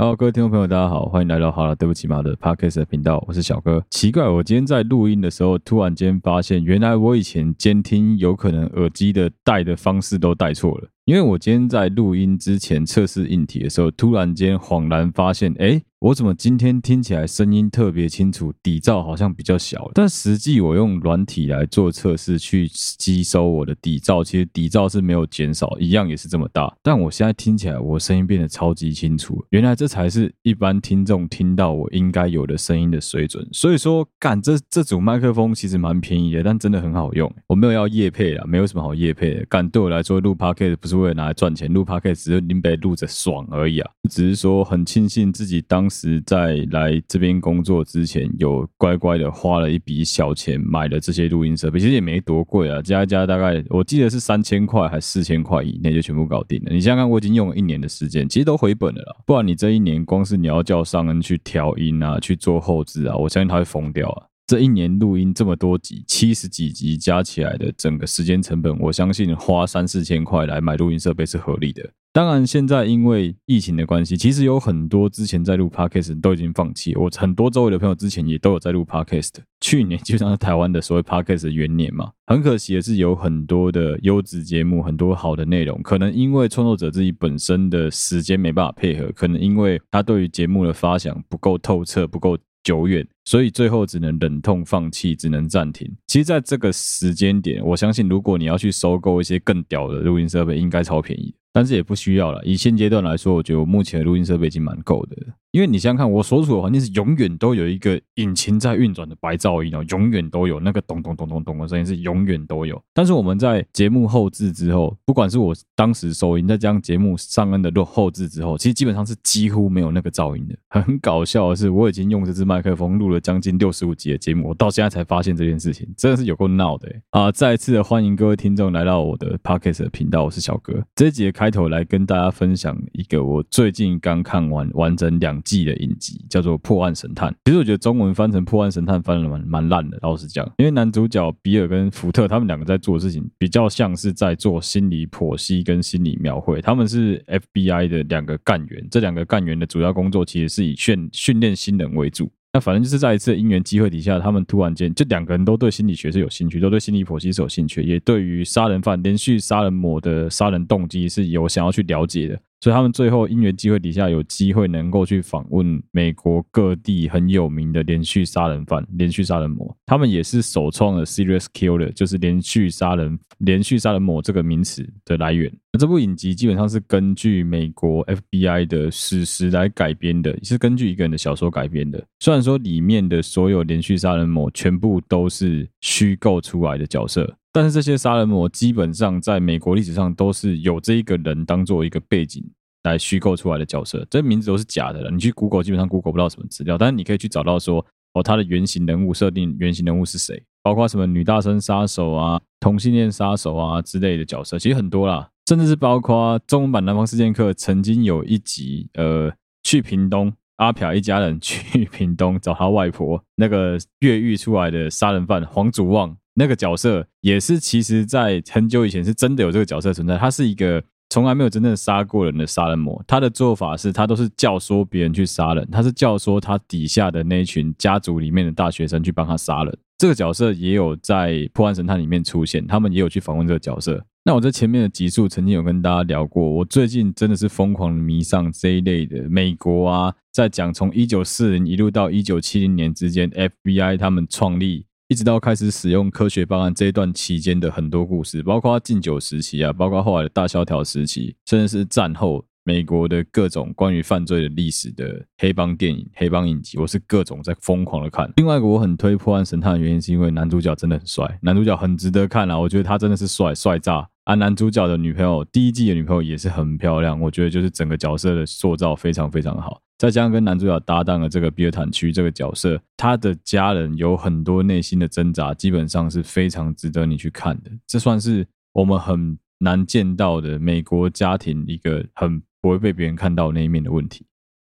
Hello，各位听众朋友，大家好，欢迎来到好了，对不起马的 Podcast 的频道，我是小哥。奇怪，我今天在录音的时候，突然间发现，原来我以前监听有可能耳机的戴的方式都戴错了。因为我今天在录音之前测试硬体的时候，突然间恍然发现，哎，我怎么今天听起来声音特别清楚，底噪好像比较小？但实际我用软体来做测试，去吸收我的底噪，其实底噪是没有减少，一样也是这么大。但我现在听起来，我声音变得超级清楚。原来这才是一般听众听到我应该有的声音的水准。所以说，干这这组麦克风其实蛮便宜的，但真的很好用。我没有要夜配啦，没有什么好夜配的。干对我来说，录 Podcast 不是。为了拿来赚钱，录 Podcast 只是林北录着爽而已啊！只是说很庆幸自己当时在来这边工作之前，有乖乖的花了一笔小钱买了这些录音设备，其实也没多贵啊，加一加大概我记得是三千块还是四千块以内就全部搞定了。你想想看，我已经用了一年的时间，其实都回本了啦。不然你这一年光是你要叫尚恩去调音啊，去做后置啊，我相信他会疯掉啊！这一年录音这么多集，七十几集加起来的整个时间成本，我相信花三四千块来买录音设备是合理的。当然，现在因为疫情的关系，其实有很多之前在录 Podcast 都已经放弃。我很多周围的朋友之前也都有在录 Podcast。去年就像是台湾的所谓 Podcast 元年嘛，很可惜的是有很多的优质节目，很多好的内容，可能因为创作者自己本身的时间没办法配合，可能因为他对于节目的发想不够透彻，不够。久远，所以最后只能忍痛放弃，只能暂停。其实，在这个时间点，我相信，如果你要去收购一些更屌的录音设备，应该超便宜。但是也不需要了。以现阶段来说，我觉得我目前的录音设备已经蛮够的。因为你想想看，我所处的环境是永远都有一个引擎在运转的白噪音哦，永远都有那个咚咚咚咚咚的声音，是永远都有。但是我们在节目后置之后，不管是我当时收音，再将节目上恩的录后置之后，其实基本上是几乎没有那个噪音的。很搞笑的是，我已经用这支麦克风录了将近六十五集的节目，我到现在才发现这件事情，真的是有够闹的啊！再次的欢迎各位听众来到我的 Podcast 频道，我是小哥。这一集的开头来跟大家分享一个我最近刚看完完整两季的影集。叫做《破案神探》，其实我觉得中文翻成《破案神探》翻的蛮蛮烂的，老实讲，因为男主角比尔跟福特他们两个在做的事情，比较像是在做心理剖析跟心理描绘。他们是 FBI 的两个干员，这两个干员的主要工作其实是以训训练新人为主。那反正就是在一次因缘机会底下，他们突然间就两个人都对心理学是有兴趣，都对心理剖析是有兴趣，也对于杀人犯连续杀人魔的杀人动机是有想要去了解的。所以他们最后因缘机会底下有机会能够去访问美国各地很有名的连续杀人犯、连续杀人魔。他们也是首创了 “serious killer，就是连续杀人、连续杀人魔这个名词的来源。那这部影集基本上是根据美国 FBI 的史实来改编的，是根据一个人的小说改编的。虽然说里面的所有连续杀人魔全部都是虚构出来的角色。但是这些杀人魔基本上在美国历史上都是有这一个人当做一个背景来虚构出来的角色，这名字都是假的了。你去 Google 基本上 Google 不到什么资料，但是你可以去找到说哦，他的原型人物设定，原型人物是谁，包括什么女大生杀手啊、同性恋杀手啊之类的角色，其实很多啦，甚至是包括中文版《南方四剑客》曾经有一集，呃，去屏东，阿飘一家人 去屏东找他外婆，那个越狱出来的杀人犯黄祖望。那个角色也是，其实，在很久以前是真的有这个角色存在。他是一个从来没有真正杀过人的杀人魔。他的做法是他都是教唆别人去杀人，他是教唆他底下的那一群家族里面的大学生去帮他杀人。这个角色也有在《破案神探》里面出现，他们也有去访问这个角色。那我在前面的集数曾经有跟大家聊过，我最近真的是疯狂迷上这一类的美国啊，在讲从一九四零一路到一九七零年之间，FBI 他们创立。一直到开始使用科学办案这一段期间的很多故事，包括禁酒时期啊，包括后来的大萧条时期，甚至是战后美国的各种关于犯罪的历史的黑帮电影、黑帮影集，我是各种在疯狂的看。另外一个我很推破案神探的原因，是因为男主角真的很帅，男主角很值得看啊，我觉得他真的是帅帅炸啊！男主角的女朋友，第一季的女朋友也是很漂亮，我觉得就是整个角色的塑造非常非常好。再加上跟男主角搭档的这个比尔坦区这个角色，他的家人有很多内心的挣扎，基本上是非常值得你去看的。这算是我们很难见到的美国家庭一个很不会被别人看到那一面的问题。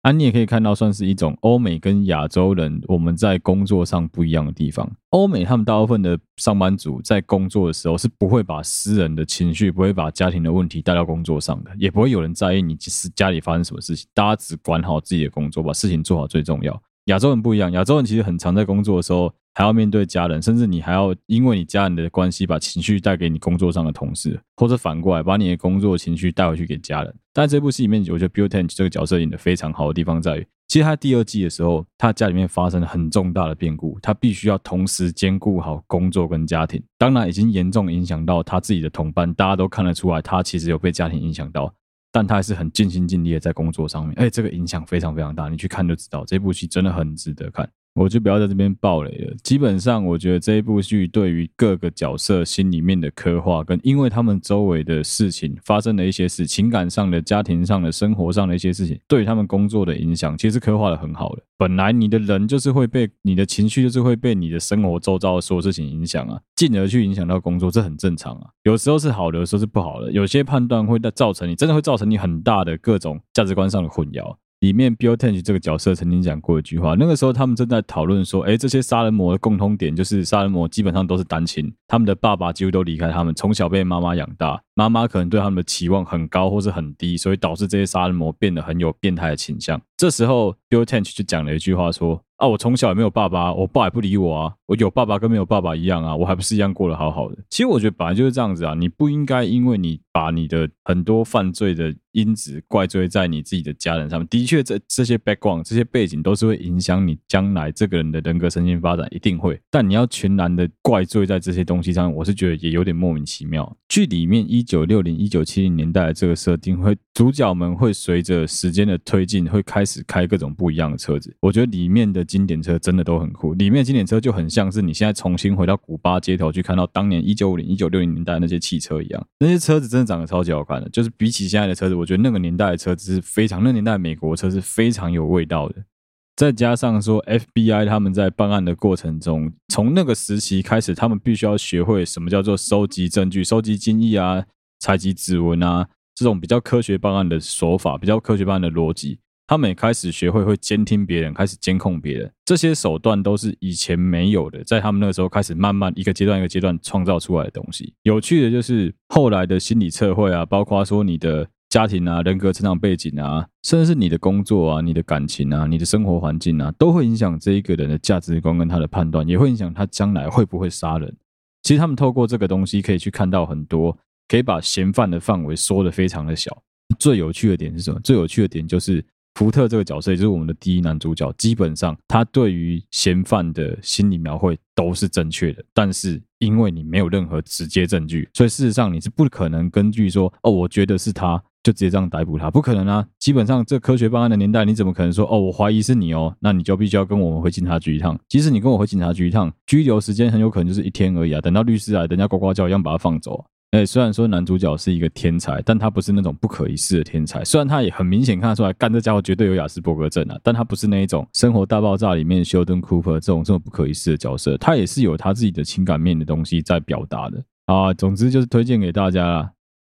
啊，你也可以看到，算是一种欧美跟亚洲人我们在工作上不一样的地方。欧美他们大部分的上班族在工作的时候是不会把私人的情绪、不会把家庭的问题带到工作上的，也不会有人在意你是家里发生什么事情，大家只管好自己的工作，把事情做好最重要。亚洲人不一样，亚洲人其实很常在工作的时候。还要面对家人，甚至你还要因为你家人的关系，把情绪带给你工作上的同事，或者反过来把你的工作情绪带回去给家人。但这部戏里面，我觉得 Bill Tench 这个角色演的非常好的地方在于，其实他第二季的时候，他家里面发生了很重大的变故，他必须要同时兼顾好工作跟家庭。当然，已经严重影响到他自己的同伴，大家都看得出来，他其实有被家庭影响到，但他还是很尽心尽力的在工作上面。哎，这个影响非常非常大，你去看就知道，这部戏真的很值得看。我就不要在这边爆雷了。基本上，我觉得这一部剧对于各个角色心里面的刻画，跟因为他们周围的事情发生的一些事，情感上的、家庭上的、生活上的一些事情，对他们工作的影响，其实刻画的很好的。本来你的人就是会被你的情绪，就是会被你的生活周遭的所有事情影响啊，进而去影响到工作，这很正常啊。有时候是好的，有时候是不好的。有些判断会造成你真的会造成你很大的各种价值观上的混淆。里面 Bill Tench 这个角色曾经讲过一句话，那个时候他们正在讨论说，哎，这些杀人魔的共通点就是杀人魔基本上都是单亲，他们的爸爸几乎都离开他们，从小被妈妈养大，妈妈可能对他们的期望很高或是很低，所以导致这些杀人魔变得很有变态的倾向。这时候 Bill Tench 就讲了一句话说。啊，我从小也没有爸爸，我爸也不理我啊。我有爸爸跟没有爸爸一样啊，我还不是一样过得好好的。其实我觉得本来就是这样子啊，你不应该因为你把你的很多犯罪的因子怪罪在你自己的家人上面。的确，这这些 background 这些背景都是会影响你将来这个人的人格身心发展，一定会。但你要全然的怪罪在这些东西上，我是觉得也有点莫名其妙。剧里面一九六零、一九七零年代的这个设定，会主角们会随着时间的推进，会开始开各种不一样的车子。我觉得里面的。经典车真的都很酷，里面的经典车就很像是你现在重新回到古巴街头去看到当年一九五零、一九六零年代那些汽车一样，那些车子真的长得超级好看的。就是比起现在的车子，我觉得那个年代的车子是非常，那年代美国车是非常有味道的。再加上说，FBI 他们在办案的过程中，从那个时期开始，他们必须要学会什么叫做收集证据、收集精液啊、采集指纹啊，这种比较科学办案的手法，比较科学办案的逻辑。他们也开始学会会监听别人，开始监控别人，这些手段都是以前没有的，在他们那个时候开始慢慢一个阶段一个阶段创造出来的东西。有趣的就是后来的心理测绘啊，包括说你的家庭啊、人格成长背景啊，甚至是你的工作啊、你的感情啊、你的生活环境啊，都会影响这一个人的价值观跟他的判断，也会影响他将来会不会杀人。其实他们透过这个东西可以去看到很多，可以把嫌犯的范围缩得非常的小。最有趣的点是什么？最有趣的点就是。福特这个角色也就是我们的第一男主角，基本上他对于嫌犯的心理描绘都是正确的，但是因为你没有任何直接证据，所以事实上你是不可能根据说哦，我觉得是他就直接这样逮捕他，不可能啊！基本上这科学办案的年代，你怎么可能说哦，我怀疑是你哦，那你就必须要跟我们回警察局一趟。即使你跟我回警察局一趟，拘留时间很有可能就是一天而已啊，等到律师来，人家呱呱叫一样把他放走。哎，虽然说男主角是一个天才，但他不是那种不可一世的天才。虽然他也很明显看得出来，干这家伙绝对有雅斯伯格症啊，但他不是那一种《生活大爆炸》里面休顿·库珀这种这么不可一世的角色。他也是有他自己的情感面的东西在表达的啊。总之就是推荐给大家啦，《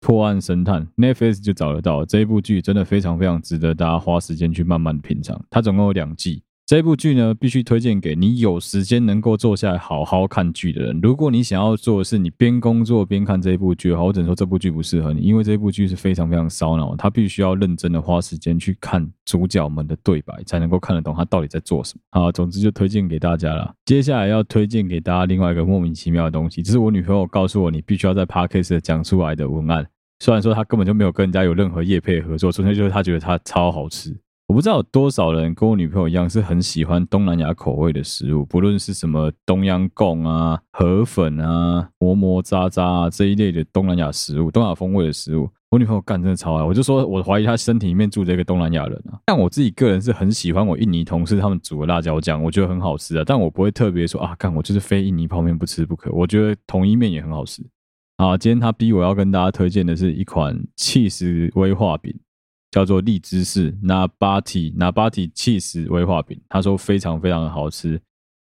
破案神探》Netflix 就找得到这一部剧，真的非常非常值得大家花时间去慢慢品尝。它总共有两季。这部剧呢，必须推荐给你有时间能够坐下来好好看剧的人。如果你想要做的是你边工作边看这部剧的话，我只能说这部剧不适合你，因为这部剧是非常非常烧脑，他必须要认真的花时间去看主角们的对白，才能够看得懂他到底在做什么。好，总之就推荐给大家了。接下来要推荐给大家另外一个莫名其妙的东西，这是我女朋友告诉我，你必须要在 Podcast 讲出来的文案。虽然说他根本就没有跟人家有任何业配合作，纯粹就是他觉得它超好吃。我不知道有多少人跟我女朋友一样是很喜欢东南亚口味的食物，不论是什么冬阴功啊、河粉啊、馍馍渣渣啊这一类的东南亚食物、东亚风味的食物，我女朋友干真的超爱。我就说，我怀疑她身体里面住着一个东南亚人啊。但我自己个人是很喜欢我印尼同事他们煮的辣椒酱，我觉得很好吃啊。但我不会特别说啊，干我就是非印尼泡面不吃不可。我觉得同一面也很好吃。啊，今天他逼我要跟大家推荐的是一款起司威化饼。叫做荔枝式拿巴提拿巴提起司威化饼，他说非常非常的好吃，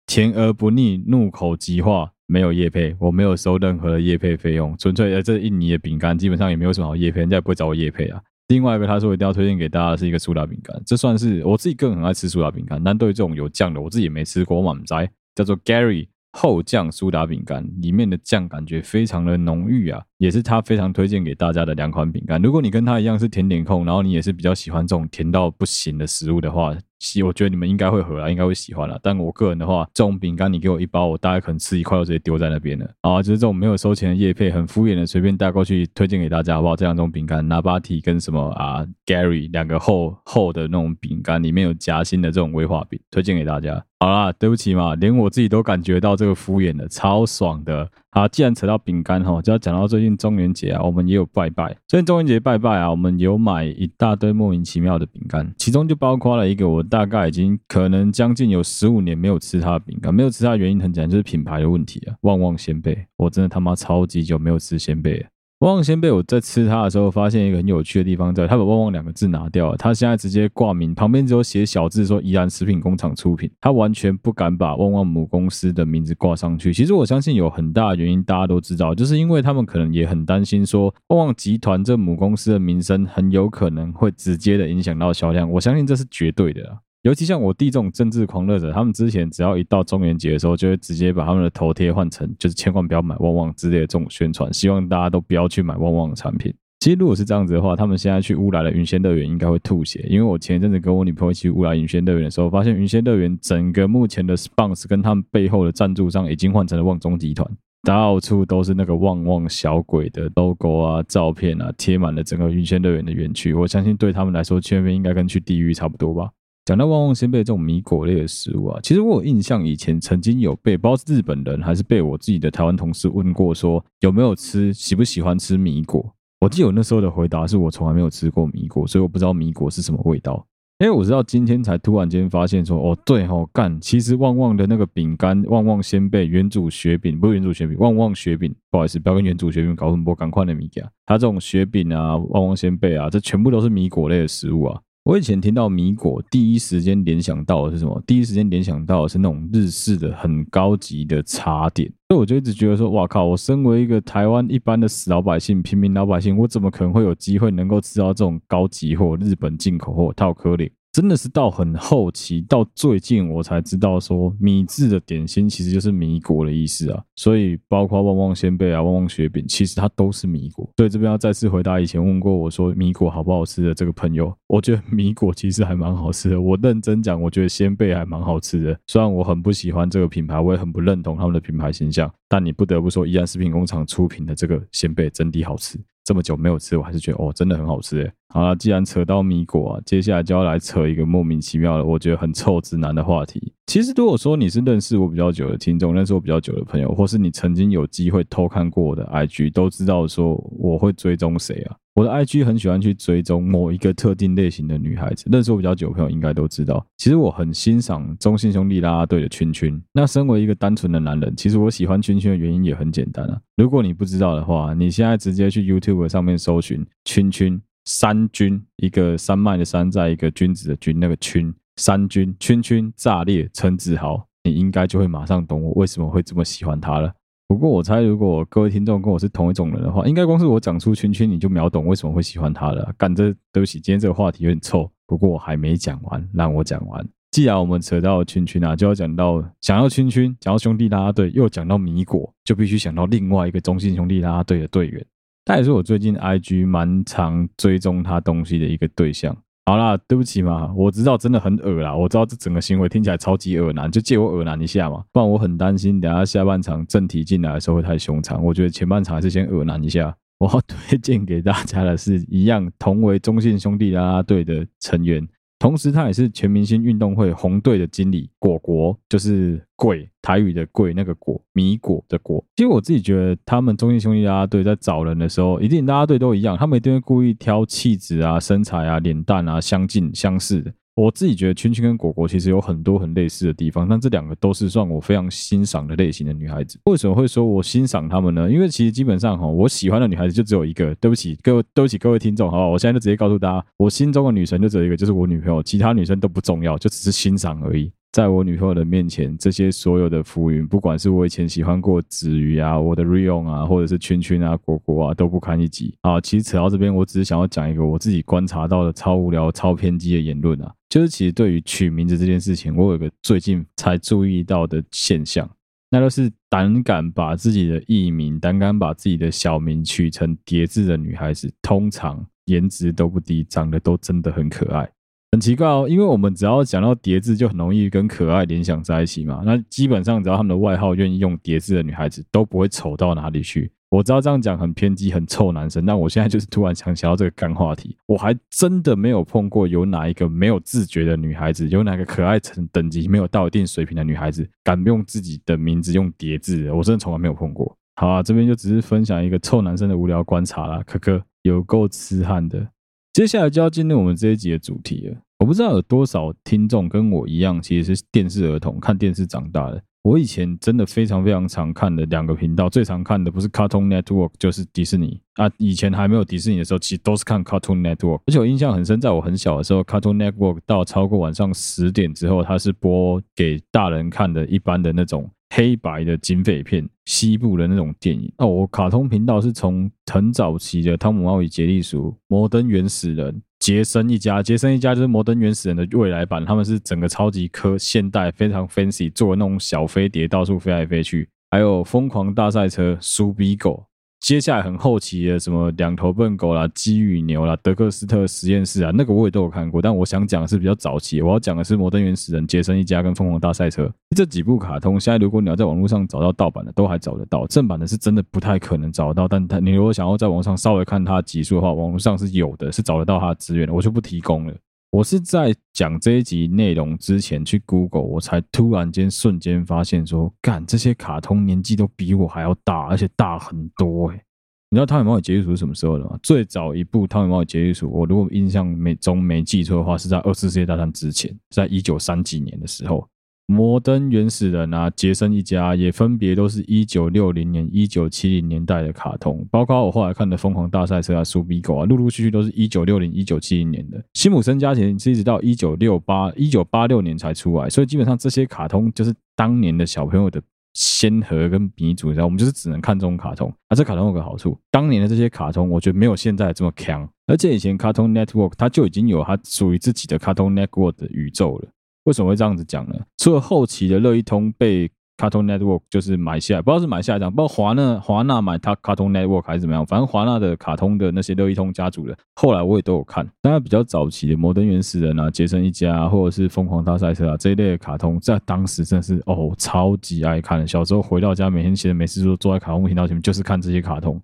甜而不腻，入口即化。没有业配，我没有收任何的业配费用，纯粹呃，这印尼的饼干基本上也没有什么好业配，人家也不会找我业配啊。另外一个他说一定要推荐给大家的是一个苏打饼干，这算是我自己个人很爱吃苏打饼干，但对于这种有酱的，我自己也没吃过，我满栽叫做 Gary。厚酱苏打饼干里面的酱感觉非常的浓郁啊，也是他非常推荐给大家的两款饼干。如果你跟他一样是甜点控，然后你也是比较喜欢这种甜到不行的食物的话，我觉得你们应该会合啊，应该会喜欢啦。但我个人的话，这种饼干你给我一包，我大概可能吃一块就直接丢在那边了。啊，就是这种没有收钱的叶配，很敷衍的随便带过去推荐给大家，好不好？这两种饼干，拿巴提跟什么啊，Gary 两个厚厚的那种饼干，里面有夹心的这种威化饼，推荐给大家。好啦，对不起嘛，连我自己都感觉到这个敷衍了，超爽的。好，既然扯到饼干哈，就要讲到最近中元节啊，我们也有拜拜。最近中元节拜拜啊，我们有买一大堆莫名其妙的饼干，其中就包括了一个我大概已经可能将近有十五年没有吃它的饼干，没有吃它的原因很简单，就是品牌的问题啊。旺旺仙贝，我真的他妈超级久没有吃仙贝了。旺旺仙贝，我在吃它的时候，发现一个很有趣的地方，在它把“旺旺”两个字拿掉了，它现在直接挂名，旁边只有写小字说“宜兰食品工厂出品”，它完全不敢把旺旺母公司的名字挂上去。其实我相信有很大的原因，大家都知道，就是因为他们可能也很担心说，旺旺集团这母公司的名声很有可能会直接的影响到销量。我相信这是绝对的。尤其像我弟这种政治狂热者，他们之前只要一到中元节的时候，就会直接把他们的头贴换成就是千万不要买旺旺之类的这种宣传，希望大家都不要去买旺旺的产品。其实如果是这样子的话，他们现在去乌来的云仙乐园应该会吐血，因为我前一阵子跟我女朋友去乌来云仙乐园的时候，发现云仙乐园整个目前的 sponsor 跟他们背后的赞助商已经换成了旺中集团，到处都是那个旺旺小鬼的 logo 啊、照片啊，贴满了整个云仙乐园的园区。我相信对他们来说，去那边应该跟去地狱差不多吧。讲到旺旺仙贝这种米果类的食物啊，其实我有印象，以前曾经有被，不知道是日本人还是被我自己的台湾同事问过，说有没有吃，喜不喜欢吃米果？我记得我那时候的回答是我从来没有吃过米果，所以我不知道米果是什么味道。因为我知道今天才突然间发现说，哦对哦，干，其实旺旺的那个饼干，旺旺仙贝、元祖雪饼，不是元祖雪饼，旺旺雪饼，不好意思，不要跟元祖雪饼搞混，不赶快的米家，它这种雪饼啊，旺旺仙贝啊，这全部都是米果类的食物啊。我以前听到米果，第一时间联想到的是什么？第一时间联想到的是那种日式的很高级的茶点，所以我就一直觉得说，哇靠！我身为一个台湾一般的死老百姓、平民老百姓，我怎么可能会有机会能够吃到这种高级货、日本进口货、套颗粒？真的是到很后期，到最近我才知道说，米字的点心其实就是米果的意思啊。所以包括旺旺仙贝啊、旺旺雪饼，其实它都是米果。所以这边要再次回答以前问过我说米果好不好吃的这个朋友，我觉得米果其实还蛮好吃的。我认真讲，我觉得仙贝还蛮好吃的。虽然我很不喜欢这个品牌，我也很不认同他们的品牌形象，但你不得不说，宜兰食品工厂出品的这个仙贝真的好吃。这么久没有吃，我还是觉得哦，真的很好吃诶。好了，既然扯到米果啊，接下来就要来扯一个莫名其妙的，我觉得很臭直男的话题。其实如果说你是认识我比较久的听众，认识我比较久的朋友，或是你曾经有机会偷看过我的 IG，都知道说我会追踪谁啊。我的 IG 很喜欢去追踪某一个特定类型的女孩子，认识我比较久的朋友应该都知道。其实我很欣赏中性兄弟啦啦队的圈圈。那身为一个单纯的男人，其实我喜欢圈圈的原因也很简单啊。如果你不知道的话，你现在直接去 YouTube 上面搜寻圈圈山君，一个山脉的山，在一个君子的君，那个圈山君圈圈炸裂陈子豪，你应该就会马上懂我为什么会这么喜欢他了。不过我猜，如果各位听众跟我是同一种人的话，应该光是我讲出圈圈，你就秒懂为什么会喜欢他了。干这对不起，今天这个话题有点臭。不过我还没讲完，让我讲完。既然我们扯到圈圈啊，就要讲到想要圈圈，讲到兄弟啦啦队，又讲到米果，就必须想到另外一个中信兄弟啦啦队的队员。他也是我最近 IG 蛮常追踪他东西的一个对象。好啦，对不起嘛，我知道真的很恶啦，我知道这整个行为听起来超级恶男，就借我恶男一下嘛，不然我很担心等下下半场正题进来的时候会太凶残，我觉得前半场还是先恶男一下。我要推荐给大家的是一样同为中信兄弟啦啦队的成员。同时，他也是全明星运动会红队的经理果果，就是贵台语的贵那个果米果的果。其实我自己觉得，他们中信兄弟大家队在找人的时候，一定大家队都一样，他们一定会故意挑气质啊、身材啊、脸蛋啊相近相似的。我自己觉得圈圈跟果果其实有很多很类似的地方，但这两个都是算我非常欣赏的类型的女孩子。为什么会说我欣赏她们呢？因为其实基本上哈，我喜欢的女孩子就只有一个。对不起各位，对不起各位听众，好，我现在就直接告诉大家，我心中的女神就只有一个，就是我女朋友，其他女生都不重要，就只是欣赏而已。在我女朋友的面前，这些所有的浮云，不管是我以前喜欢过子瑜啊、我的 Rion 啊，或者是圈圈啊、果果啊，都不堪一击啊。其实扯到这边，我只是想要讲一个我自己观察到的超无聊、超偏激的言论啊，就是其实对于取名字这件事情，我有一个最近才注意到的现象，那就是胆敢把自己的艺名、胆敢把自己的小名取成叠字的女孩子，通常颜值都不低，长得都真的很可爱。很奇怪哦，因为我们只要讲到叠字，就很容易跟可爱联想在一起嘛。那基本上只要他们的外号愿意用叠字的女孩子，都不会丑到哪里去。我知道这样讲很偏激、很臭男生，但我现在就是突然想想到这个干话题，我还真的没有碰过有哪一个没有自觉的女孩子，有哪个可爱程等级没有到一定水平的女孩子，敢用自己的名字用叠字，我真的从来没有碰过。好啊，这边就只是分享一个臭男生的无聊观察啦，可可有够痴汉的。接下来就要进入我们这一集的主题了。我不知道有多少听众跟我一样，其实是电视儿童，看电视长大的。我以前真的非常非常常看的两个频道，最常看的不是 Cartoon Network 就是迪士尼啊。以前还没有迪士尼的时候，其实都是看 Cartoon Network。而且我印象很深，在我很小的时候，Cartoon Network 到超过晚上十点之后，它是播给大人看的，一般的那种。黑白的警匪片，西部的那种电影那。我卡通频道是从很早期的《汤姆猫与杰利鼠》、《摩登原始人》、《杰森一家》。杰森一家就是《摩登原始人》的未来版，他们是整个超级科现代，非常 fancy，做那种小飞碟到处飞来飞去。还有《疯狂大赛车》、《苏比狗》。接下来很后期的什么两头笨狗啦、鸡与牛啦、德克斯特实验室啊，那个我也都有看过。但我想讲的是比较早期，我要讲的是《摩登原始人》、《杰森一家》跟《疯狂大赛车》这几部卡通。现在如果你要在网络上找到盗版的，都还找得到；正版的是真的不太可能找得到。但他你如果想要在网上稍微看它集数的话，网络上是有的，是找得到它的资源的，我就不提供了。我是在讲这一集内容之前去 Google，我才突然间瞬间发现说，干这些卡通年纪都比我还要大，而且大很多诶、你知道《汤米猫与杰瑞鼠》是什么时候的吗？最早一部《汤米猫与杰瑞鼠》，我如果印象没中没记错的话，是在二次世界大战之前，在一九三几年的时候。摩登原始人啊，杰森一家也分别都是一九六零年、一九七零年代的卡通，包括我后来看的《疯狂大赛车》啊、《苏比狗》啊，陆陆续续都是一九六零、一九七零年的。辛普森家庭是一直到一九六八、一九八六年才出来，所以基本上这些卡通就是当年的小朋友的先河跟鼻祖，然后我们就是只能看这种卡通。啊，这卡通有个好处，当年的这些卡通，我觉得没有现在这么强，而且以前 Cartoon Network 它就已经有它属于自己的 Cartoon Network 的宇宙了。为什么会这样子讲呢？除了后期的乐一通被 Cartoon Network 就是买下来，不知道是买下来这样，不知道华纳华纳买它 Cartoon Network 还是怎么样，反正华纳的卡通的那些乐一通家族的，后来我也都有看。当然比较早期的摩登原始人啊、杰森一家啊，或者是疯狂大赛车啊这一类的卡通，在当时真的是哦超级爱看。小时候回到家，每天闲着没事做，坐在卡通频道前面就是看这些卡通。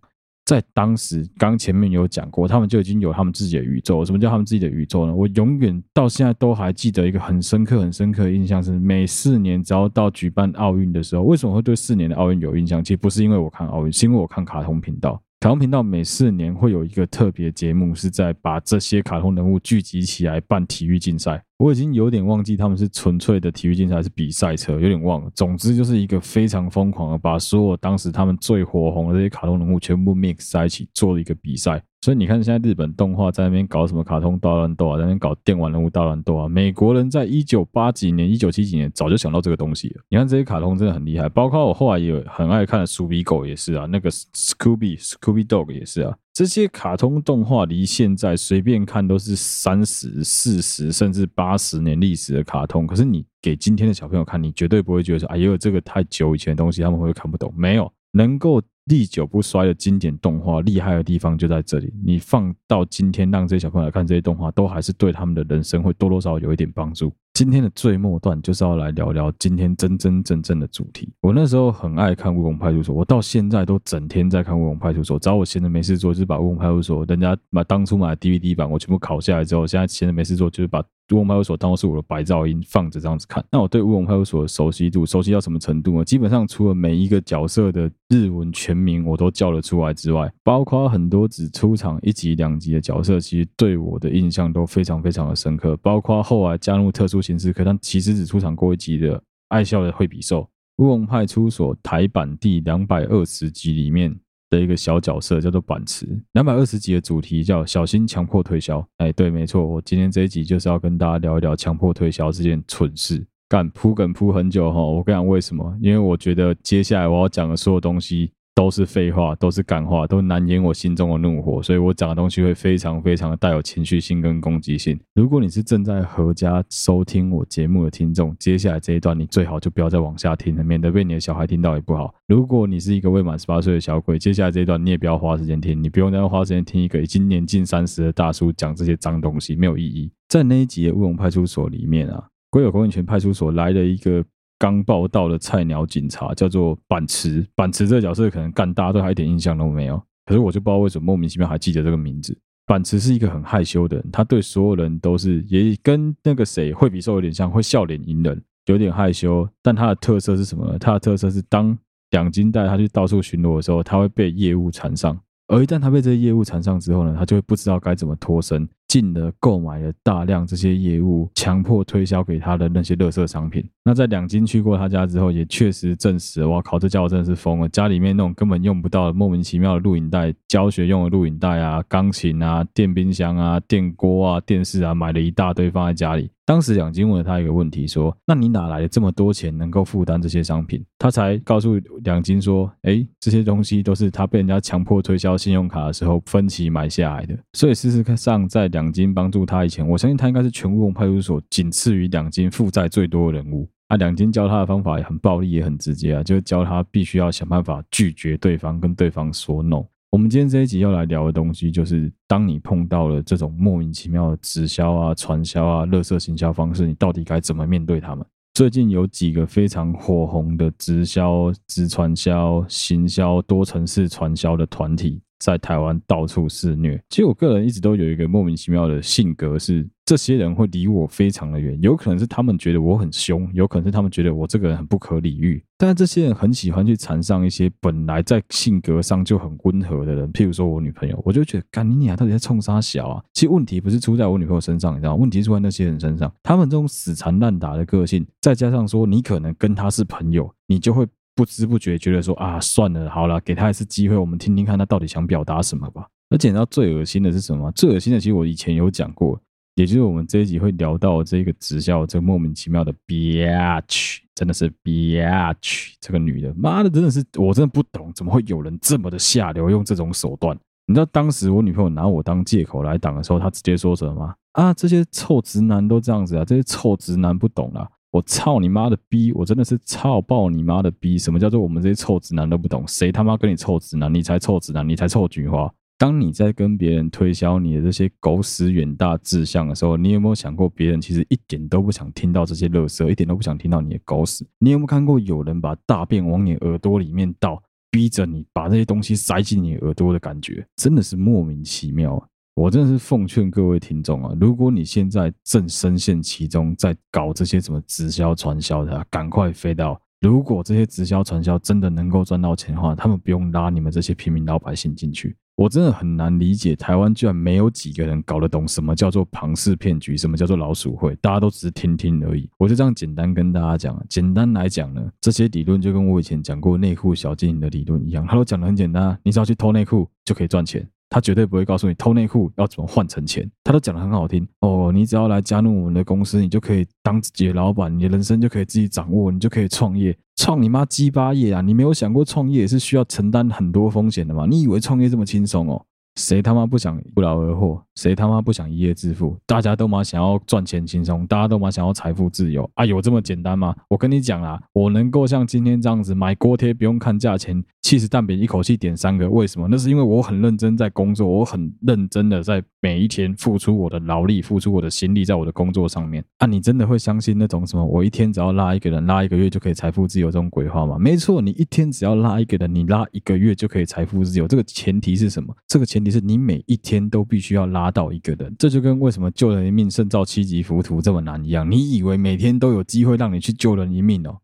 在当时，刚前面有讲过，他们就已经有他们自己的宇宙。什么叫他们自己的宇宙呢？我永远到现在都还记得一个很深刻、很深刻的印象是，每四年只要到举办奥运的时候，为什么会对四年的奥运有印象？其实不是因为我看奥运，是因为我看卡通频道。卡通频道每四年会有一个特别节目，是在把这些卡通人物聚集起来办体育竞赛。我已经有点忘记他们是纯粹的体育竞赛还是比赛车，有点忘了。总之就是一个非常疯狂的，把所有当时他们最火红的这些卡通人物全部 mix 在一起做了一个比赛。所以你看，现在日本动画在那边搞什么卡通大乱斗啊，在那边搞电玩人物大乱斗啊。美国人在一九八几年、一九七几年早就想到这个东西了。你看这些卡通真的很厉害，包括我后来也很爱看的《鼠比狗》也是啊，那个 Scooby Scooby Dog 也是啊。这些卡通动画离现在随便看都是三十、四十甚至八十年历史的卡通，可是你给今天的小朋友看，你绝对不会觉得说，哎呦，这个太久以前的东西，他们会看不懂。没有，能够。历久不衰的经典动画，厉害的地方就在这里。你放到今天，让这些小朋友看这些动画，都还是对他们的人生会多多少少有一点帮助。今天的最末段就是要来聊聊今天真真正正的主题。我那时候很爱看《乌龙派出所》，我到现在都整天在看《乌龙派出所》。只要我闲着没事做，就是把《乌龙派出所》人家买当初买的 DVD 版，我全部拷下来之后，现在闲着没事做，就是把。乌龙派出所当做是我的白噪音，放着这样子看。那我对乌龙派出所的熟悉度，熟悉到什么程度呢？基本上除了每一个角色的日文全名我都叫得出来之外，包括很多只出场一集两集的角色，其实对我的印象都非常非常的深刻。包括后来加入特殊刑事科，但其实只出场过一集的爱笑的惠比寿，乌龙派出所台版第两百二十集里面。的一个小角色叫做板池，两百二十集的主题叫小心强迫推销。哎，对，没错，我今天这一集就是要跟大家聊一聊强迫推销这件蠢事。干铺梗铺很久哈，我跟你讲为什么？因为我觉得接下来我要讲的所有东西。都是废话，都是干话，都难掩我心中的怒火，所以我讲的东西会非常非常的带有情绪性跟攻击性。如果你是正在合家收听我节目的听众，接下来这一段你最好就不要再往下听了，免得被你的小孩听到也不好。如果你是一个未满十八岁的小鬼，接下来这一段你也不要花时间听，你不用再花时间听一个已经年近三十的大叔讲这些脏东西，没有意义。在那一集的乌龙派出所里面啊，归有公民权派出所来了一个。刚报道的菜鸟警察叫做板池，板池这个角色可能干大家对他一点印象都没有，可是我就不知道为什么莫名其妙还记得这个名字。板池是一个很害羞的人，他对所有人都是也跟那个谁惠比寿有点像，会笑脸迎人，有点害羞。但他的特色是什么呢？他的特色是当两金带他去到处巡逻的时候，他会被业务缠上。而一旦他被这些业务缠上之后呢，他就会不知道该怎么脱身，进了购买了大量这些业务强迫推销给他的那些垃圾商品。那在两金去过他家之后，也确实证实，哇靠，这家伙真的是疯了！家里面那种根本用不到的莫名其妙的录影带、教学用的录影带啊、钢琴啊、电冰箱啊、电锅啊、电视啊，买了一大堆放在家里。当时两金问了他一个问题，说：“那你哪来的这么多钱能够负担这些商品？”他才告诉两金说：“哎，这些东西都是他被人家强迫推销信用卡的时候分期买下来的。”所以事实上，在两金帮助他以前，我相信他应该是全乌龙派出所仅次于两金负债最多的人物。啊，两金教他的方法也很暴力，也很直接啊，就是教他必须要想办法拒绝对方，跟对方说 no。我们今天这一集要来聊的东西，就是当你碰到了这种莫名其妙的直销啊、传销啊、垃圾行销方式，你到底该怎么面对他们？最近有几个非常火红的直销、直传销、行销、多层次传销的团体。在台湾到处肆虐。其实我个人一直都有一个莫名其妙的性格，是这些人会离我非常的远。有可能是他们觉得我很凶，有可能是他们觉得我这个人很不可理喻。但这些人很喜欢去缠上一些本来在性格上就很温和的人，譬如说我女朋友，我就觉得，干你娘，到底在冲啥小啊？其实问题不是出在我女朋友身上，你知道吗？问题出在那些人身上。他们这种死缠烂打的个性，再加上说你可能跟他是朋友，你就会。不知不觉觉得说啊，算了，好了，给他一次机会，我们听听看他到底想表达什么吧。而且你知道最恶心的是什么？最恶心的，其实我以前有讲过，也就是我们这一集会聊到这个直销，这个莫名其妙的 bitch，真的是 bitch，这个女的，妈的，真的是我真的不懂，怎么会有人这么的下流，用这种手段？你知道当时我女朋友拿我当借口来挡的时候，她直接说什么吗？啊，这些臭直男都这样子啊，这些臭直男不懂啦。我操你妈的逼！我真的是操爆你妈的逼！什么叫做我们这些臭直男都不懂？谁他妈跟你臭直男？你才臭直男！你才臭菊花！当你在跟别人推销你的这些狗屎远大志向的时候，你有没有想过别人其实一点都不想听到这些垃圾，一点都不想听到你的狗屎？你有没有看过有人把大便往你耳朵里面倒，逼着你把这些东西塞进你耳朵的感觉？真的是莫名其妙。我真的是奉劝各位听众啊，如果你现在正深陷其中，在搞这些什么直销传销的，赶快飞到。如果这些直销传销真的能够赚到钱的话，他们不用拉你们这些平民老百姓进去。我真的很难理解，台湾居然没有几个人搞得懂什么叫做庞氏骗局，什么叫做老鼠会，大家都只是听听而已。我就这样简单跟大家讲，简单来讲呢，这些理论就跟我以前讲过内裤小精灵的理论一样，他都讲得很简单，你只要去偷内裤就可以赚钱。他绝对不会告诉你偷内裤要怎么换成钱，他都讲得很好听哦。你只要来加入我们的公司，你就可以当自己的老板，你的人生就可以自己掌握，你就可以创业。创你妈鸡巴业啊！你没有想过创业也是需要承担很多风险的吗？你以为创业这么轻松哦？谁他妈不想不劳而获？谁他妈不想一夜致富？大家都嘛想要赚钱轻松，大家都嘛想要财富自由啊？有这么简单吗？我跟你讲啦，我能够像今天这样子买锅贴不用看价钱，起司蛋饼一口气点三个，为什么？那是因为我很认真在工作，我很认真的在每一天付出我的劳力，付出我的心力在我的工作上面啊！你真的会相信那种什么？我一天只要拉一个人，拉一个月就可以财富自由这种鬼话吗？没错，你一天只要拉一个人，你拉一个月就可以财富自由。这个前提是什么？这个前提。是你每一天都必须要拉到一个人，这就跟为什么救人一命胜造七级浮屠这么难一样。你以为每天都有机会让你去救人一命哦？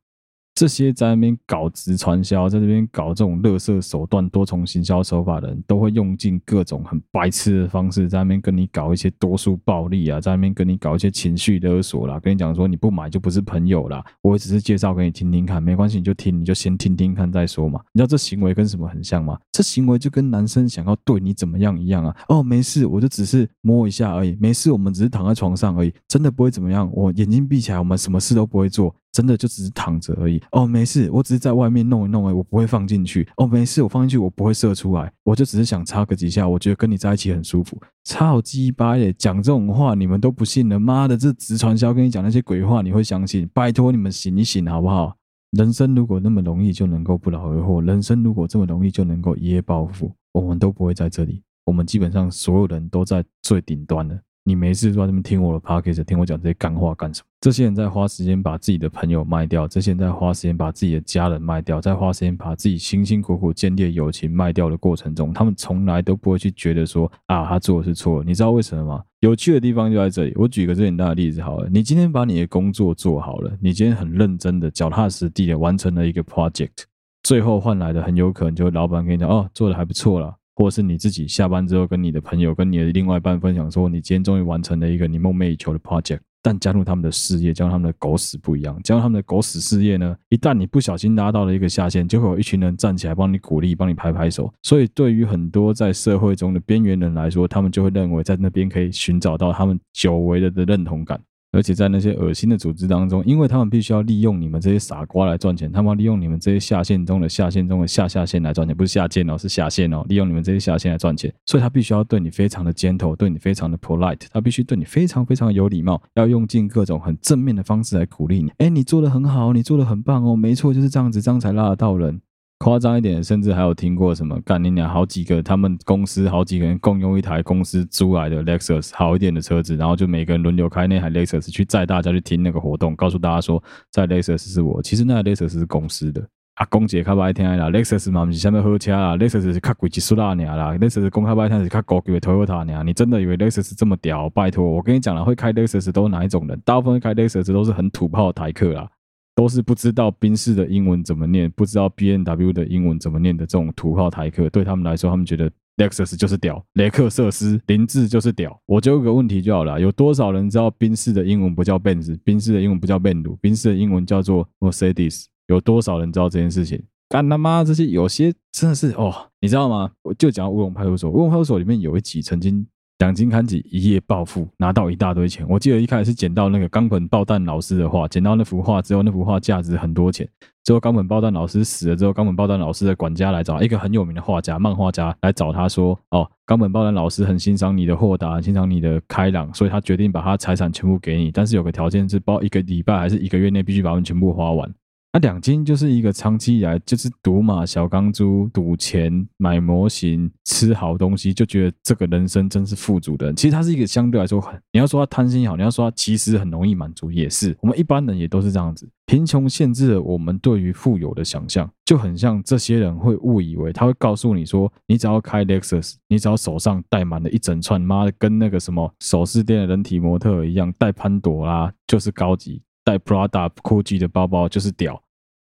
这些在那边搞直传销，在这边搞这种垃圾手段、多重行销手法的人，都会用尽各种很白痴的方式，在那边跟你搞一些多数暴力啊，在那边跟你搞一些情绪勒索啦，跟你讲说你不买就不是朋友啦。我只是介绍给你听听看，没关系，你就听，你就先听听看再说嘛。你知道这行为跟什么很像吗？这行为就跟男生想要对你怎么样一样啊。哦，没事，我就只是摸一下而已，没事，我们只是躺在床上而已，真的不会怎么样。我眼睛闭起来，我们什么事都不会做。真的就只是躺着而已哦，没事，我只是在外面弄一弄而已，我不会放进去哦，没事，我放进去我不会射出来，我就只是想插个几下，我觉得跟你在一起很舒服，超鸡巴耶，讲这种话你们都不信了，妈的，这直传销跟你讲那些鬼话你会相信？拜托你们醒一醒好不好？人生如果那么容易就能够不劳而获，人生如果这么容易就能够一夜暴富，我们都不会在这里，我们基本上所有人都在最顶端了。你没事就在那边听我的 podcast，听我讲这些干话干什么？这些人在花时间把自己的朋友卖掉，这些人在花时间把自己的家人卖掉，在花时间把自己辛辛苦苦建立的友情卖掉的过程中，他们从来都不会去觉得说啊，他做的是错。你知道为什么吗？有趣的地方就在这里。我举个最简单的例子好了，你今天把你的工作做好了，你今天很认真的、脚踏实地的完成了一个 project，最后换来的很有可能就是老板跟你讲哦，做的还不错了。或是你自己下班之后跟你的朋友、跟你的另外一半分享说，你今天终于完成了一个你梦寐以求的 project。但加入他们的事业，加入他们的狗屎不一样。加入他们的狗屎事业呢，一旦你不小心拉到了一个下线，就会有一群人站起来帮你鼓励、帮你拍拍手。所以，对于很多在社会中的边缘人来说，他们就会认为在那边可以寻找到他们久违了的认同感。而且在那些恶心的组织当中，因为他们必须要利用你们这些傻瓜来赚钱，他们要利用你们这些下线中的下线中的下下线来赚钱，不是下贱哦，是下线哦，利用你们这些下线来赚钱，所以他必须要对你非常的 gentle，对你非常的 polite，他必须对你非常非常有礼貌，要用尽各种很正面的方式来鼓励你。哎，你做的很好，你做的很棒哦，没错，就是这样子，这样才拉得到人。夸张一点，甚至还有听过什么干你娘好几个，他们公司好几个人共用一台公司租来的 Lexus 好一点的车子，然后就每个人轮流开那台 Lexus 去载大家去听那个活动，告诉大家说在 Lexus 是我，其实那台 Lexus 是公司的。啊，公姐开不爱听啦，Lexus 嘛不是什么好车啦，Lexus 是较贵一数啦尔啦，Lexus 公开不爱听是较高级的 Toyota，你真的以为 Lexus 这么屌？拜托，我跟你讲了，会开 Lexus 都是哪一种人？大部分开 Lexus 都是很土炮的台客啦。都是不知道宾士的英文怎么念，不知道 B N W 的英文怎么念的这种土炮台客，对他们来说，他们觉得 Lexus 就是屌，雷克瑟斯林志就是屌。我就有个问题就好了，有多少人知道宾士的英文不叫 Benz，宾士的英文不叫 Benz，宾士的英文叫做 Mercedes？有多少人知道这件事情？干他妈这些有些真的是哦，你知道吗？我就讲乌龙派出所，乌龙派出所里面有一集曾经。两津勘吉一夜暴富，拿到一大堆钱。我记得一开始是捡到那个冈本爆弹老师的画，捡到那幅画之后，那幅画价值很多钱。之后冈本爆弹老师死了之后，冈本爆弹老师的管家来找一个很有名的画家、漫画家来找他说：“哦，冈本爆弹老师很欣赏你的豁达，很欣赏你的开朗，所以他决定把他财产全部给你，但是有个条件是，包一个礼拜还是一个月内必须把他们全部花完。”那两金就是一个长期以来就是赌马、小钢珠、赌钱、买模型、吃好东西，就觉得这个人生真是富足的。其实他是一个相对来说很，你要说他贪心也好，你要说他其实很容易满足，也是。我们一般人也都是这样子，贫穷限制了我们对于富有的想象，就很像这些人会误以为他会告诉你说，你只要开 Lexus，你只要手上戴满了一整串，妈的，跟那个什么首饰店的人体模特一样，戴潘朵拉就是高级，戴 Prada、Gucci 的包包就是屌。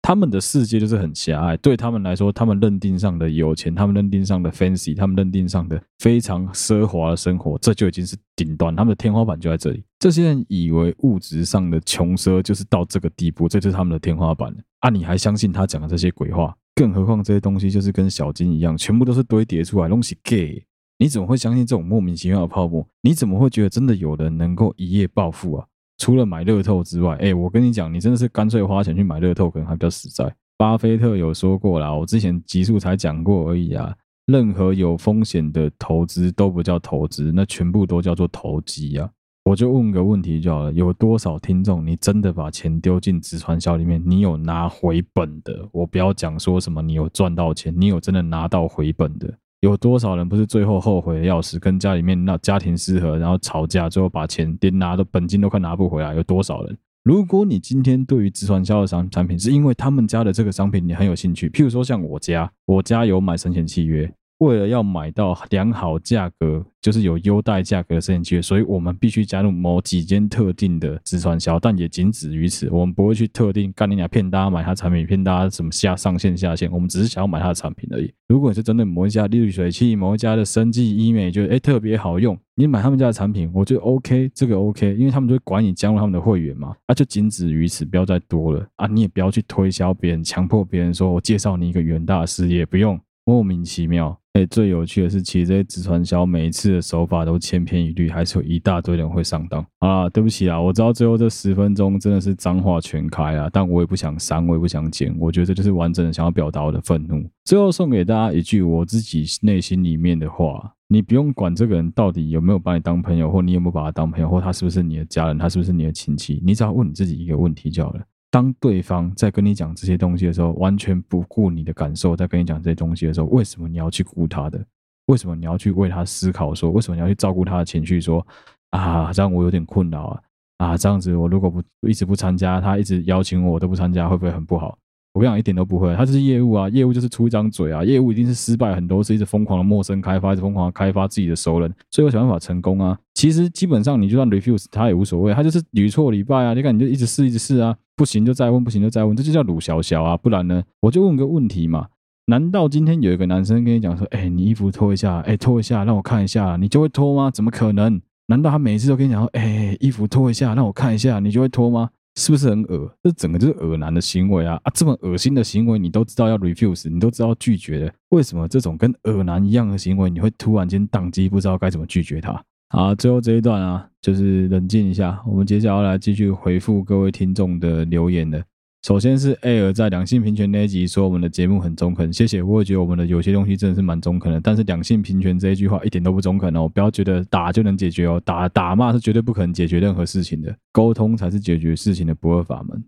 他们的世界就是很狭隘，对他们来说，他们认定上的有钱，他们认定上的 fancy，他们认定上的非常奢华的生活，这就已经是顶端，他们的天花板就在这里。这些人以为物质上的穷奢就是到这个地步，这就是他们的天花板啊！你还相信他讲的这些鬼话？更何况这些东西就是跟小金一样，全部都是堆叠出来的东西。gay，你怎么会相信这种莫名其妙的泡沫？你怎么会觉得真的有人能够一夜暴富啊？除了买乐透之外，哎，我跟你讲，你真的是干脆花钱去买乐透，可能还比较实在。巴菲特有说过啦，我之前集数才讲过而已啊。任何有风险的投资都不叫投资，那全部都叫做投机啊。我就问个问题就好了，有多少听众你真的把钱丢进直传销里面，你有拿回本的？我不要讲说什么你有赚到钱，你有真的拿到回本的？有多少人不是最后后悔的要死，跟家里面闹家庭失和，然后吵架，最后把钱连拿的本金都快拿不回来？有多少人？如果你今天对于直传销的商产品，是因为他们家的这个商品你很有兴趣，譬如说像我家，我家有买生前契约，为了要买到良好价格，就是有优待价格的生鲜契约，所以我们必须加入某几间特定的直传销，但也仅止于此。我们不会去特定干你俩骗大家买他产品，骗大家什么下上线下线，我们只是想要买他的产品而已。如果你是针对某一家滤水器、某一家的生技医美，觉得诶特别好用，你买他们家的产品，我觉得 OK，这个 OK，因为他们就会管你加入他们的会员嘛，啊就仅止于此，不要再多了啊！你也不要去推销别人，强迫别人说我介绍你一个远大的事业，不用。莫名其妙，哎，最有趣的是，其实这些直传销每一次的手法都千篇一律，还是有一大堆人会上当啊！对不起啊，我知道最后这十分钟真的是脏话全开啊，但我也不想删，我也不想剪，我觉得这就是完整的想要表达我的愤怒。最后送给大家一句我自己内心里面的话：你不用管这个人到底有没有把你当朋友，或你有没有把他当朋友，或他是不是你的家人，他是不是你的亲戚，你只要问你自己一个问题就好了。当对方在跟你讲这些东西的时候，完全不顾你的感受，在跟你讲这些东西的时候，为什么你要去顾他的？为什么你要去为他思考？说为什么你要去照顾他的情绪？说啊，这样我有点困扰啊啊，这样子我如果不一直不参加，他一直邀请我，我都不参加，会不会很不好？我跟你讲，一点都不会。他就是业务啊，业务就是出一张嘴啊，业务一定是失败很多次，一直疯狂的陌生开发，一直疯狂的开发自己的熟人，最后想办法成功啊。其实基本上你就算 refuse 他也无所谓，他就是屡挫屡败啊。你看你就一直试，一直试啊，不行就再问，不行就再问，这就叫鲁小小啊。不然呢，我就问个问题嘛，难道今天有一个男生跟你讲说，哎，你衣服脱一下，哎，脱一下，让我看一下，你就会脱吗？怎么可能？难道他每次都跟你讲说，哎，衣服脱一下，让我看一下，你就会脱吗？是不是很恶？这整个就是恶男的行为啊！啊，这么恶心的行为，你都知道要 refuse，你都知道拒绝的，为什么这种跟恶男一样的行为，你会突然间宕机，不知道该怎么拒绝他？好，最后这一段啊，就是冷静一下，我们接下来来继续回复各位听众的留言了。首先是 Air 在两性平权那一集说我们的节目很中肯，谢谢。我也觉得我们的有些东西真的是蛮中肯的，但是两性平权这一句话一点都不中肯哦，不要觉得打就能解决哦，打打骂是绝对不可能解决任何事情的，沟通才是解决事情的不二法门。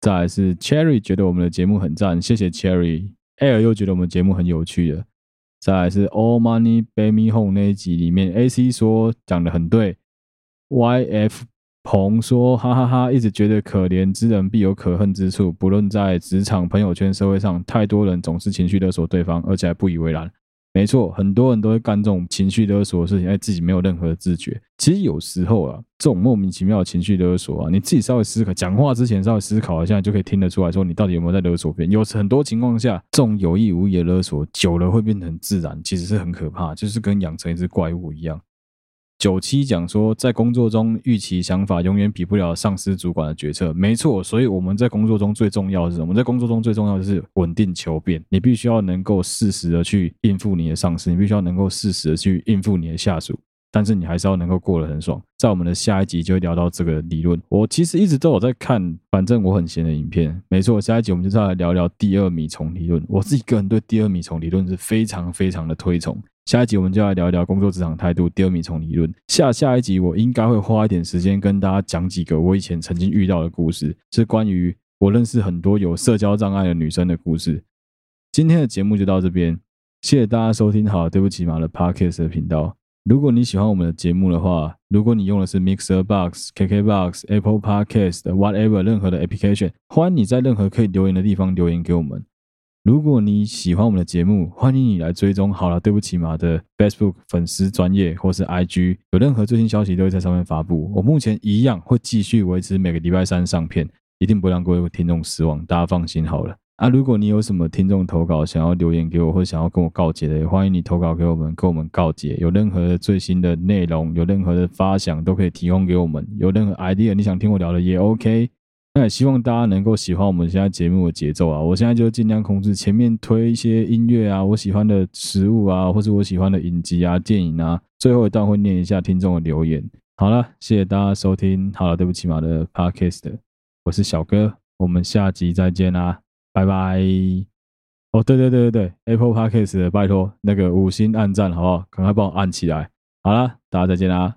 再来是 Cherry 觉得我们的节目很赞，谢谢 Cherry。Air 又觉得我们节目很有趣的。再来是 All Money Pay Me Home 那一集里面，AC 说讲的很对，YF。鹏说：“哈哈哈，一直觉得可怜之人必有可恨之处。不论在职场、朋友圈、社会上，太多人总是情绪勒索对方，而且还不以为然。没错，很多人都会干这种情绪勒索的事情，哎，自己没有任何的自觉。其实有时候啊，这种莫名其妙的情绪勒索啊，你自己稍微思考，讲话之前稍微思考一下，就可以听得出来说你到底有没有在勒索别人。有很多情况下，这种有意无意的勒索，久了会变成很自然，其实是很可怕，就是跟养成一只怪物一样。”九七讲说，在工作中预期想法永远比不了上司主管的决策。没错，所以我们在工作中最重要的是什么？在工作中最重要的是稳定求变。你必须要能够适时的去应付你的上司，你必须要能够适时的去应付你的下属。但是你还是要能够过得很爽。在我们的下一集就会聊到这个理论。我其实一直都有在看，反正我很闲的影片。没错，下一集我们就再来聊聊第二米虫理论。我自己个人对第二米虫理论是非常非常的推崇。下一集我们就来聊一聊工作职场态度，第二米虫理论。下下一集我应该会花一点时间跟大家讲几个我以前曾经遇到的故事，是关于我认识很多有社交障碍的女生的故事。今天的节目就到这边，谢谢大家收听。好，对不起嘛的 Podcast 的频道。如果你喜欢我们的节目的话，如果你用的是 Mixer Box、KK Box、Apple Podcast、Whatever 任何的 Application，欢迎你在任何可以留言的地方留言给我们。如果你喜欢我们的节目，欢迎你来追踪。好了，对不起嘛的 Facebook 粉丝专业或是 IG，有任何最新消息都会在上面发布。我目前一样会继续维持每个礼拜三上片，一定不让各位听众失望，大家放心好了。啊，如果你有什么听众投稿想要留言给我，或想要跟我告解的，也欢迎你投稿给我们，跟我们告解。有任何最新的内容，有任何的发想，都可以提供给我们。有任何 idea 你想听我聊的也 OK。那也希望大家能够喜欢我们现在节目的节奏啊！我现在就尽量控制前面推一些音乐啊，我喜欢的食物啊，或者我喜欢的影集啊、电影啊。最后一段会念一下听众的留言。好了，谢谢大家收听。好了，对不起嘛的 Podcast，我是小哥，我们下集再见啦，拜拜。哦，对对对对对，Apple Podcast 拜托那个五星按赞好不好？赶快帮我按起来。好了，大家再见啦。